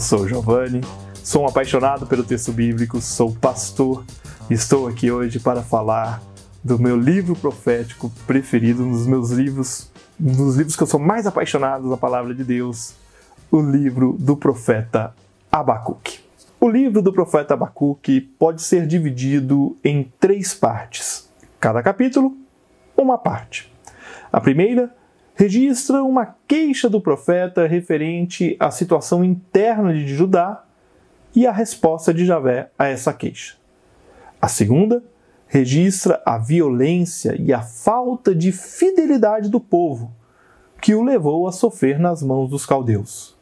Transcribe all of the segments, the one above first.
sou Giovanni, sou um apaixonado pelo texto bíblico, sou pastor e estou aqui hoje para falar do meu livro profético preferido, um dos meus livros, um dos livros que eu sou mais apaixonado da palavra de Deus, o livro do profeta Abacuque. O livro do profeta Abacuque pode ser dividido em três partes. Cada capítulo, uma parte. A primeira registra uma queixa do profeta referente à situação interna de Judá e a resposta de Javé a essa queixa. A segunda registra a violência e a falta de fidelidade do povo, que o levou a sofrer nas mãos dos caldeus.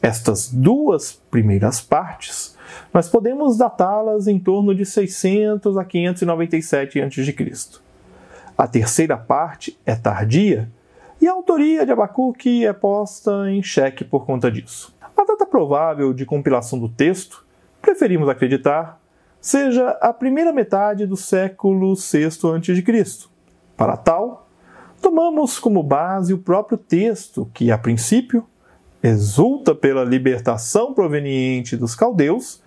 Estas duas primeiras partes, nós podemos datá-las em torno de 600 a 597 a.C. A terceira parte é tardia e a autoria de Abacuque é posta em xeque por conta disso. A data provável de compilação do texto, preferimos acreditar, seja a primeira metade do século VI a.C. Para tal, tomamos como base o próprio texto, que, a princípio, exulta pela libertação proveniente dos caldeus,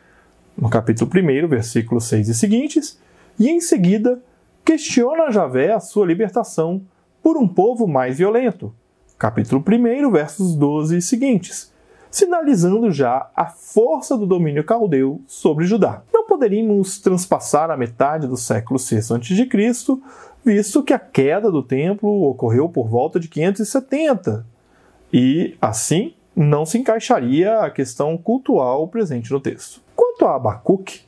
no capítulo 1, versículos 6 e seguintes, e em seguida questiona Javé a sua libertação por um povo mais violento. Capítulo 1, versos 12 e seguintes, sinalizando já a força do domínio caldeu sobre Judá. Não poderíamos transpassar a metade do século VI a.C., visto que a queda do templo ocorreu por volta de 570, e assim não se encaixaria a questão cultural presente no texto. Quanto a Abacuque,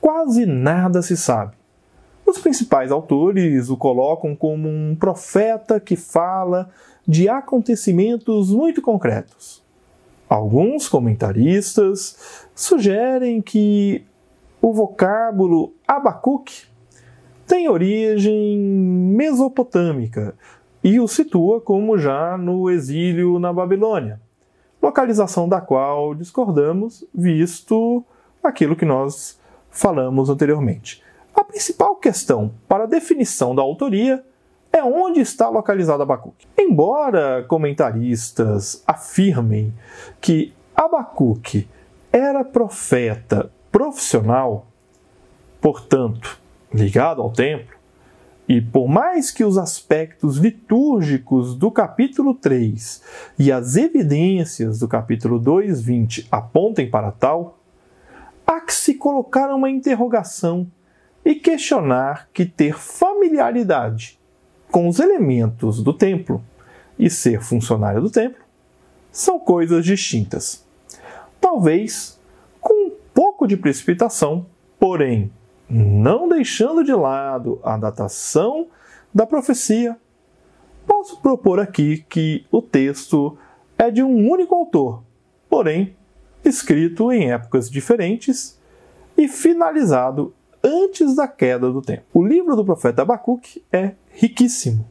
quase nada se sabe. Os principais autores o colocam como um profeta que fala de acontecimentos muito concretos. Alguns comentaristas sugerem que o vocábulo Abacuque tem origem mesopotâmica e o situa como já no exílio na Babilônia, localização da qual discordamos, visto aquilo que nós falamos anteriormente. A principal questão para a definição da autoria é onde está localizado Abacuque. Embora comentaristas afirmem que Abacuque era profeta profissional, portanto, ligado ao templo, e por mais que os aspectos litúrgicos do capítulo 3 e as evidências do capítulo 2:20 apontem para tal, há que se colocar uma interrogação e questionar que ter familiaridade com os elementos do templo e ser funcionário do templo são coisas distintas. Talvez com um pouco de precipitação, porém não deixando de lado a datação da profecia, posso propor aqui que o texto é de um único autor, porém escrito em épocas diferentes e finalizado antes da queda do tempo. O livro do profeta Abacuque é riquíssimo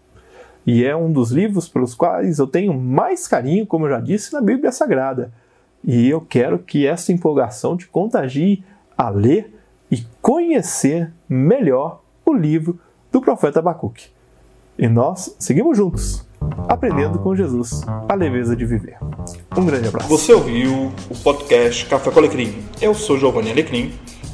e é um dos livros pelos quais eu tenho mais carinho, como eu já disse, na Bíblia Sagrada. E eu quero que essa empolgação te contagie a ler e conhecer melhor o livro do profeta Abacuque. E nós seguimos juntos, aprendendo com Jesus a leveza de viver. Um grande abraço. Você ouviu o podcast Café com Alecrim. Eu sou Giovanni Alecrim